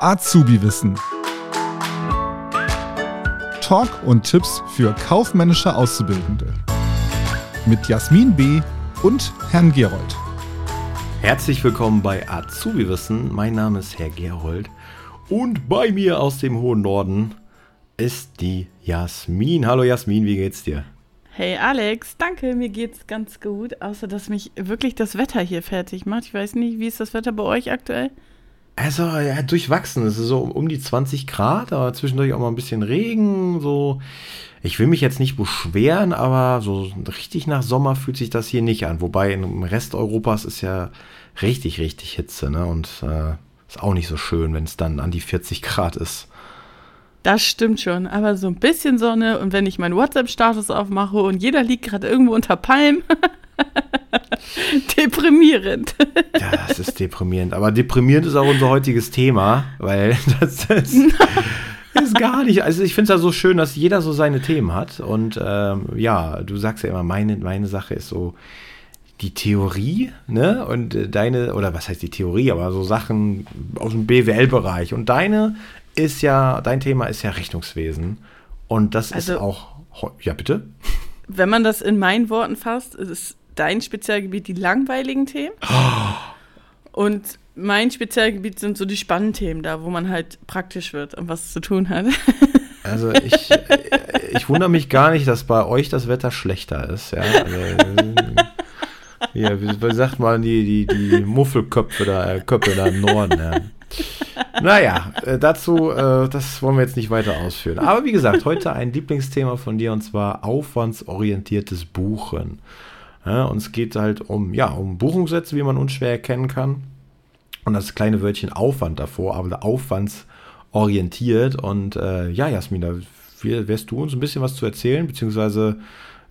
Azubi-Wissen. Talk und Tipps für kaufmännische Auszubildende. Mit Jasmin B. und Herrn Gerold. Herzlich willkommen bei Azubi-Wissen. Mein Name ist Herr Gerold. Und bei mir aus dem hohen Norden ist die Jasmin. Hallo Jasmin, wie geht's dir? Hey Alex, danke, mir geht's ganz gut, außer dass mich wirklich das Wetter hier fertig macht. Ich weiß nicht, wie ist das Wetter bei euch aktuell? Also, ja, durchwachsen. Es ist so um die 20 Grad, aber zwischendurch auch mal ein bisschen Regen. So, ich will mich jetzt nicht beschweren, aber so richtig nach Sommer fühlt sich das hier nicht an. Wobei im Rest Europas ist ja richtig, richtig Hitze, ne? Und äh, ist auch nicht so schön, wenn es dann an die 40 Grad ist. Das stimmt schon, aber so ein bisschen Sonne und wenn ich meinen WhatsApp-Status aufmache und jeder liegt gerade irgendwo unter Palmen. deprimierend. ja, das ist deprimierend. Aber deprimierend ist auch unser heutiges Thema, weil das, das ist gar nicht. Also ich finde es ja so schön, dass jeder so seine Themen hat. Und ähm, ja, du sagst ja immer, meine, meine Sache ist so die Theorie, ne? Und äh, deine, oder was heißt die Theorie, aber so Sachen aus dem BWL-Bereich. Und deine ist ja, dein Thema ist ja Rechnungswesen. Und das also, ist auch, ja bitte? Wenn man das in meinen Worten fasst, ist dein Spezialgebiet die langweiligen Themen. Oh. Und mein Spezialgebiet sind so die spannenden Themen, da wo man halt praktisch wird und was zu tun hat. Also ich, ich wundere mich gar nicht, dass bei euch das Wetter schlechter ist. Ja, also, ja wie, sagt man die, die, die Muffelköpfe da, äh, Köpfe da im Norden. Ja. Naja, äh, dazu, äh, das wollen wir jetzt nicht weiter ausführen. Aber wie gesagt, heute ein Lieblingsthema von dir und zwar aufwandsorientiertes Buchen. Ja, und es geht halt um, ja, um Buchungssätze, wie man unschwer erkennen kann. Und das kleine Wörtchen Aufwand davor, aber aufwandsorientiert. Und äh, ja, Jasmin, da wirst du uns ein bisschen was zu erzählen, beziehungsweise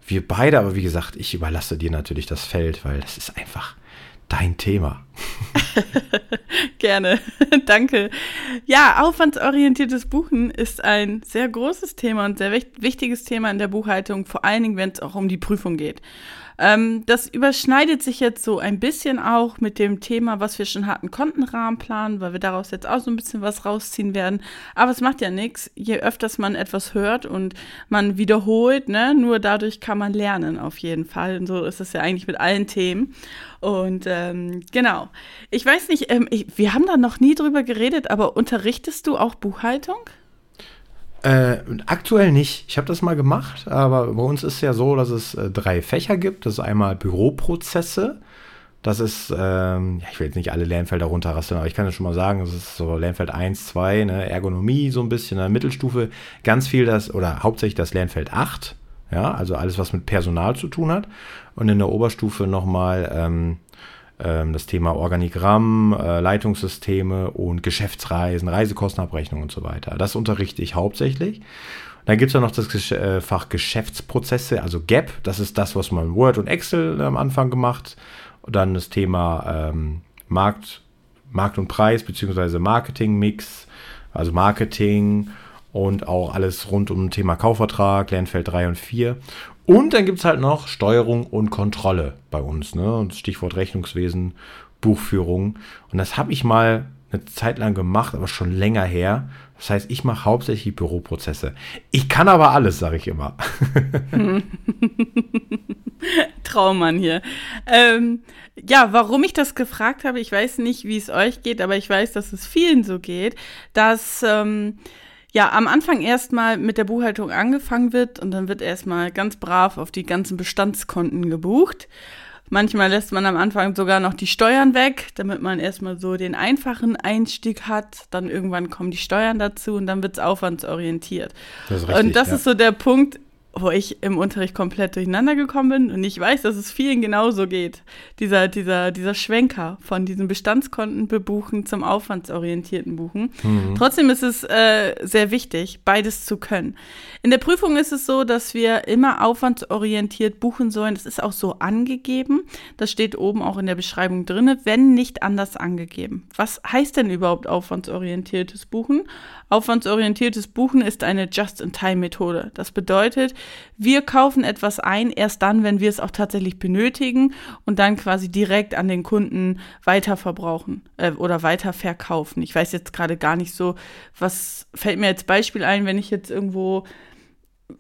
wir beide, aber wie gesagt, ich überlasse dir natürlich das Feld, weil das ist einfach dein Thema. Gerne, danke. Ja, aufwandsorientiertes Buchen ist ein sehr großes Thema und sehr wichtiges Thema in der Buchhaltung, vor allen Dingen, wenn es auch um die Prüfung geht. Ähm, das überschneidet sich jetzt so ein bisschen auch mit dem Thema, was wir schon hatten, Kontenrahmenplan, weil wir daraus jetzt auch so ein bisschen was rausziehen werden. Aber es macht ja nichts, je öfters man etwas hört und man wiederholt, ne, nur dadurch kann man lernen auf jeden Fall. Und so ist es ja eigentlich mit allen Themen. Und ähm, genau. Ich weiß nicht, ähm, ich, wir haben da noch nie drüber geredet, aber unterrichtest du auch Buchhaltung? Äh, aktuell nicht. Ich habe das mal gemacht, aber bei uns ist ja so, dass es äh, drei Fächer gibt. Das ist einmal Büroprozesse. Das ist, ähm, ja, ich will jetzt nicht alle Lernfelder runterrasseln, aber ich kann ja schon mal sagen, das ist so Lernfeld 1, 2, ne, Ergonomie so ein bisschen, in der Mittelstufe, ganz viel das, oder hauptsächlich das Lernfeld 8, ja, also alles, was mit Personal zu tun hat. Und in der Oberstufe nochmal ähm, das Thema Organigramm, äh, Leitungssysteme und Geschäftsreisen, Reisekostenabrechnung und so weiter. Das unterrichte ich hauptsächlich. Dann gibt es ja noch das äh, Fach Geschäftsprozesse, also GAP. Das ist das, was man Word und Excel am Anfang gemacht. Und dann das Thema ähm, Markt, Markt und Preis beziehungsweise Marketing-Mix, also Marketing und auch alles rund um Thema Kaufvertrag, Lernfeld 3 und 4. Und dann gibt es halt noch Steuerung und Kontrolle bei uns. Ne? Und Stichwort Rechnungswesen, Buchführung. Und das habe ich mal eine Zeit lang gemacht, aber schon länger her. Das heißt, ich mache hauptsächlich Büroprozesse. Ich kann aber alles, sage ich immer. Traummann hier. Ähm, ja, warum ich das gefragt habe, ich weiß nicht, wie es euch geht, aber ich weiß, dass es vielen so geht, dass ähm, ja, am Anfang erstmal mit der Buchhaltung angefangen wird und dann wird erstmal ganz brav auf die ganzen Bestandskonten gebucht. Manchmal lässt man am Anfang sogar noch die Steuern weg, damit man erstmal so den einfachen Einstieg hat. Dann irgendwann kommen die Steuern dazu und dann wird es aufwandsorientiert. Das richtig, und das ja. ist so der Punkt, wo ich im Unterricht komplett durcheinander gekommen bin und ich weiß, dass es vielen genauso geht. Dieser, dieser, dieser Schwenker von diesen Bestandskonten bebuchen zum aufwandsorientierten Buchen. Mhm. Trotzdem ist es äh, sehr wichtig, beides zu können. In der Prüfung ist es so, dass wir immer aufwandsorientiert buchen sollen. Das ist auch so angegeben. Das steht oben auch in der Beschreibung drin, wenn nicht anders angegeben. Was heißt denn überhaupt aufwandsorientiertes Buchen? Aufwandsorientiertes Buchen ist eine Just-in-Time-Methode. Das bedeutet, wir kaufen etwas ein, erst dann, wenn wir es auch tatsächlich benötigen und dann quasi direkt an den Kunden weiterverbrauchen äh, oder weiterverkaufen. Ich weiß jetzt gerade gar nicht so, was fällt mir als Beispiel ein, wenn ich jetzt irgendwo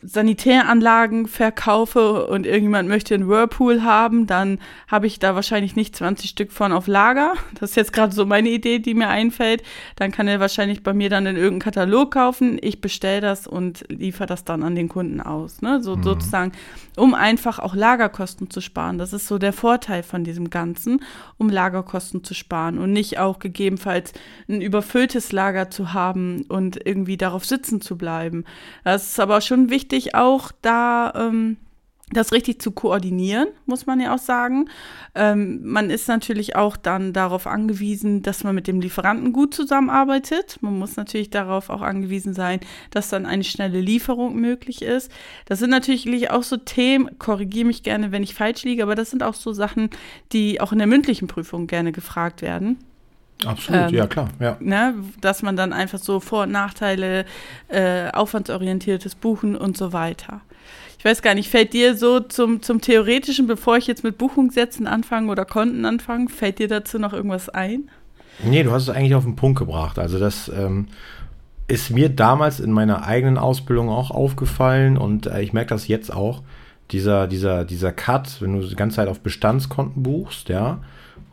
Sanitäranlagen verkaufe und irgendjemand möchte einen Whirlpool haben, dann habe ich da wahrscheinlich nicht 20 Stück von auf Lager. Das ist jetzt gerade so meine Idee, die mir einfällt. Dann kann er wahrscheinlich bei mir dann in irgendeinen Katalog kaufen. Ich bestelle das und liefere das dann an den Kunden aus. Ne? So, mhm. Sozusagen, um einfach auch Lagerkosten zu sparen. Das ist so der Vorteil von diesem Ganzen, um Lagerkosten zu sparen und nicht auch gegebenenfalls ein überfülltes Lager zu haben und irgendwie darauf sitzen zu bleiben. Das ist aber schon wichtig wichtig, auch da ähm, das richtig zu koordinieren, muss man ja auch sagen. Ähm, man ist natürlich auch dann darauf angewiesen, dass man mit dem Lieferanten gut zusammenarbeitet. Man muss natürlich darauf auch angewiesen sein, dass dann eine schnelle Lieferung möglich ist. Das sind natürlich auch so Themen, korrigiere mich gerne, wenn ich falsch liege, aber das sind auch so Sachen, die auch in der mündlichen Prüfung gerne gefragt werden. Absolut, ähm, ja klar. Ja. Ne, dass man dann einfach so Vor- und Nachteile, äh, aufwandsorientiertes Buchen und so weiter. Ich weiß gar nicht, fällt dir so zum, zum Theoretischen, bevor ich jetzt mit Buchungssätzen anfange oder Konten anfange, fällt dir dazu noch irgendwas ein? Nee, du hast es eigentlich auf den Punkt gebracht. Also das ähm, ist mir damals in meiner eigenen Ausbildung auch aufgefallen und äh, ich merke das jetzt auch. Dieser, dieser, dieser Cut, wenn du die ganze Zeit auf Bestandskonten buchst, ja,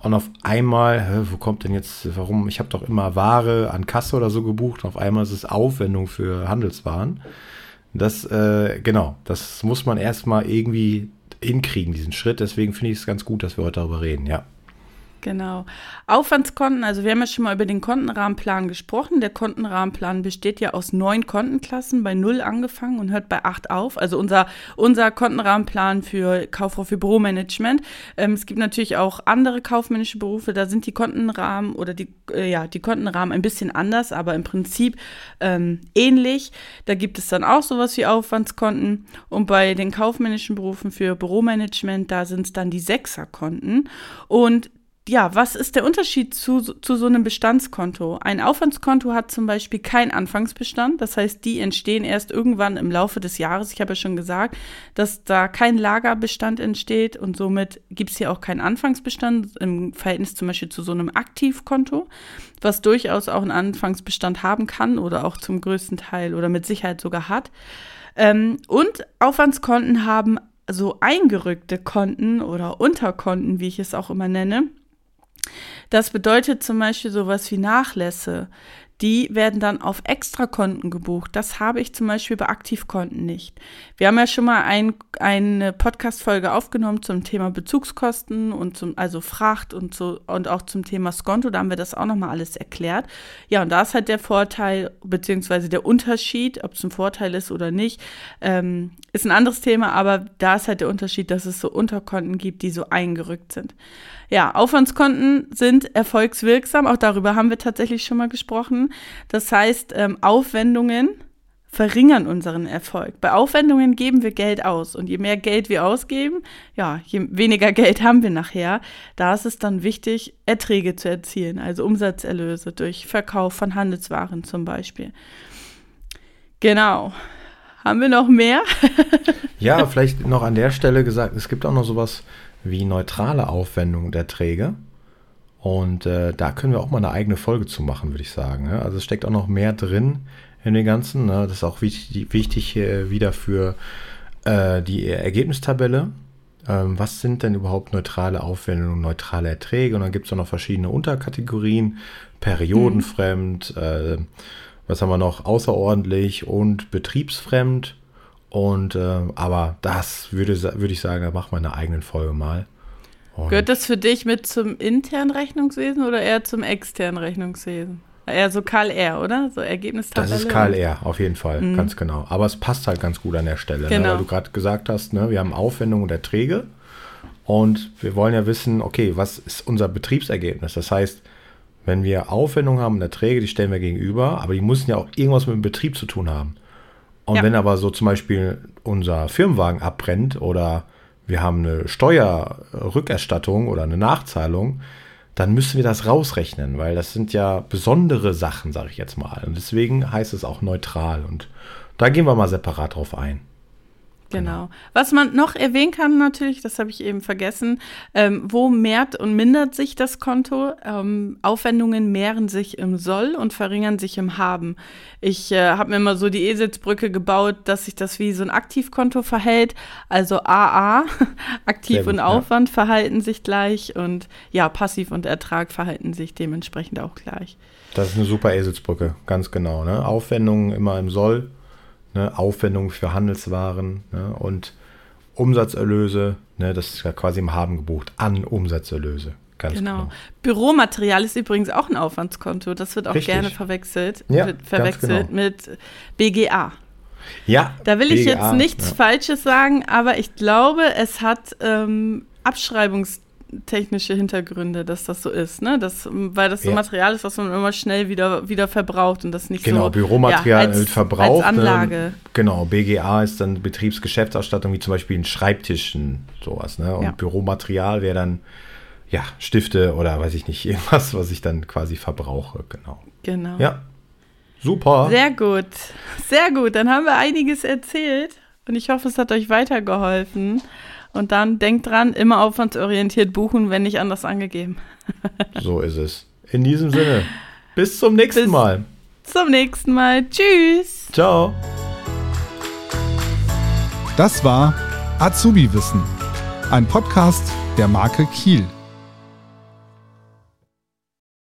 und auf einmal, hä, wo kommt denn jetzt, warum? Ich habe doch immer Ware an Kasse oder so gebucht. Und auf einmal ist es Aufwendung für Handelswaren. Das, äh, genau, das muss man erstmal irgendwie hinkriegen, diesen Schritt. Deswegen finde ich es ganz gut, dass wir heute darüber reden, ja. Genau. Aufwandskonten, also wir haben ja schon mal über den Kontenrahmenplan gesprochen. Der Kontenrahmenplan besteht ja aus neun Kontenklassen, bei null angefangen und hört bei acht auf. Also unser, unser Kontenrahmenplan für Kauffrau für Büromanagement. Ähm, es gibt natürlich auch andere kaufmännische Berufe, da sind die Kontenrahmen oder die, äh, ja, die Kontenrahmen ein bisschen anders, aber im Prinzip ähm, ähnlich. Da gibt es dann auch sowas wie Aufwandskonten. Und bei den kaufmännischen Berufen für Büromanagement, da sind es dann die Sechserkonten. Und ja, was ist der Unterschied zu, zu so einem Bestandskonto? Ein Aufwandskonto hat zum Beispiel keinen Anfangsbestand. Das heißt, die entstehen erst irgendwann im Laufe des Jahres. Ich habe ja schon gesagt, dass da kein Lagerbestand entsteht und somit gibt es hier auch keinen Anfangsbestand im Verhältnis zum Beispiel zu so einem Aktivkonto, was durchaus auch einen Anfangsbestand haben kann oder auch zum größten Teil oder mit Sicherheit sogar hat. Ähm, und Aufwandskonten haben so eingerückte Konten oder Unterkonten, wie ich es auch immer nenne das bedeutet zum Beispiel sowas wie Nachlässe. Die werden dann auf Extrakonten gebucht. Das habe ich zum Beispiel bei Aktivkonten nicht. Wir haben ja schon mal ein, eine Podcast-Folge aufgenommen zum Thema Bezugskosten und zum, also Fracht und so, und auch zum Thema Skonto. Da haben wir das auch nochmal alles erklärt. Ja, und da ist halt der Vorteil, beziehungsweise der Unterschied, ob es ein Vorteil ist oder nicht, ähm, ist ein anderes Thema, aber da ist halt der Unterschied, dass es so Unterkonten gibt, die so eingerückt sind. Ja, Aufwandskonten sind erfolgswirksam. Auch darüber haben wir tatsächlich schon mal gesprochen. Das heißt, ähm, Aufwendungen verringern unseren Erfolg. Bei Aufwendungen geben wir Geld aus und je mehr Geld wir ausgeben, ja, je weniger Geld haben wir nachher. Da ist es dann wichtig, Erträge zu erzielen, also Umsatzerlöse durch Verkauf von Handelswaren zum Beispiel. Genau. Haben wir noch mehr? ja, vielleicht noch an der Stelle gesagt, es gibt auch noch sowas wie neutrale Aufwendung der Träge. Und äh, da können wir auch mal eine eigene Folge zu machen, würde ich sagen. Ja? Also es steckt auch noch mehr drin in den ganzen. Ne? Das ist auch wichtig, wichtig äh, wieder für äh, die Ergebnistabelle. Ähm, was sind denn überhaupt neutrale Aufwendungen, neutrale Erträge? Und dann gibt es auch noch verschiedene Unterkategorien. Periodenfremd, mhm. was haben wir noch? Außerordentlich und betriebsfremd. Und äh, aber das würde, würde ich sagen, da machen wir eine eigene Folge mal. Und Gehört das für dich mit zum internen Rechnungswesen oder eher zum externen Rechnungswesen? Eher so KLR, oder? So Ergebnistabelle. Das ist KLR, auf jeden Fall, mhm. ganz genau. Aber es passt halt ganz gut an der Stelle, genau. ne? weil du gerade gesagt hast, ne? wir haben Aufwendungen und Erträge und wir wollen ja wissen, okay, was ist unser Betriebsergebnis? Das heißt, wenn wir Aufwendungen haben und Erträge, die stellen wir gegenüber, aber die müssen ja auch irgendwas mit dem Betrieb zu tun haben. Und ja. wenn aber so zum Beispiel unser Firmenwagen abbrennt oder wir haben eine Steuerrückerstattung oder eine Nachzahlung, dann müssen wir das rausrechnen, weil das sind ja besondere Sachen, sage ich jetzt mal. Und deswegen heißt es auch neutral. Und da gehen wir mal separat drauf ein. Genau. Was man noch erwähnen kann natürlich, das habe ich eben vergessen, ähm, wo mehrt und mindert sich das Konto? Ähm, Aufwendungen mehren sich im Soll und verringern sich im Haben. Ich äh, habe mir immer so die Eselsbrücke gebaut, dass sich das wie so ein Aktivkonto verhält. Also AA, Aktiv gut, und Aufwand ja. verhalten sich gleich und ja, Passiv und Ertrag verhalten sich dementsprechend auch gleich. Das ist eine super Eselsbrücke, ganz genau. Ne? Aufwendungen immer im Soll ne, Aufwendungen für Handelswaren ne, und Umsatzerlöse, ne, das ist ja quasi im Haben gebucht, an Umsatzerlöse. Ganz genau. genau. Büromaterial ist übrigens auch ein Aufwandskonto. Das wird auch Richtig. gerne verwechselt, ja, verwechselt genau. mit BGA. Ja. Da will BGA, ich jetzt nichts ja. Falsches sagen, aber ich glaube, es hat ähm, Abschreibungs technische Hintergründe, dass das so ist, ne? Das, weil das so ja. Material ist, was man immer schnell wieder, wieder verbraucht und das nicht genau, so. Genau, Büromaterial ja, als, verbraucht. Als Anlage. Ne? Genau, BGA ist dann Betriebsgeschäftsausstattung, wie zum Beispiel ein Schreibtisch und sowas, ne? Und ja. Büromaterial wäre dann, ja, Stifte oder weiß ich nicht, irgendwas, was ich dann quasi verbrauche, genau. Genau. Ja. Super. Sehr gut. Sehr gut. Dann haben wir einiges erzählt und ich hoffe, es hat euch weitergeholfen. Und dann denkt dran, immer aufwandsorientiert buchen, wenn nicht anders angegeben. so ist es. In diesem Sinne, bis zum nächsten bis Mal. Zum nächsten Mal. Tschüss. Ciao. Das war Azubi Wissen, ein Podcast der Marke Kiel.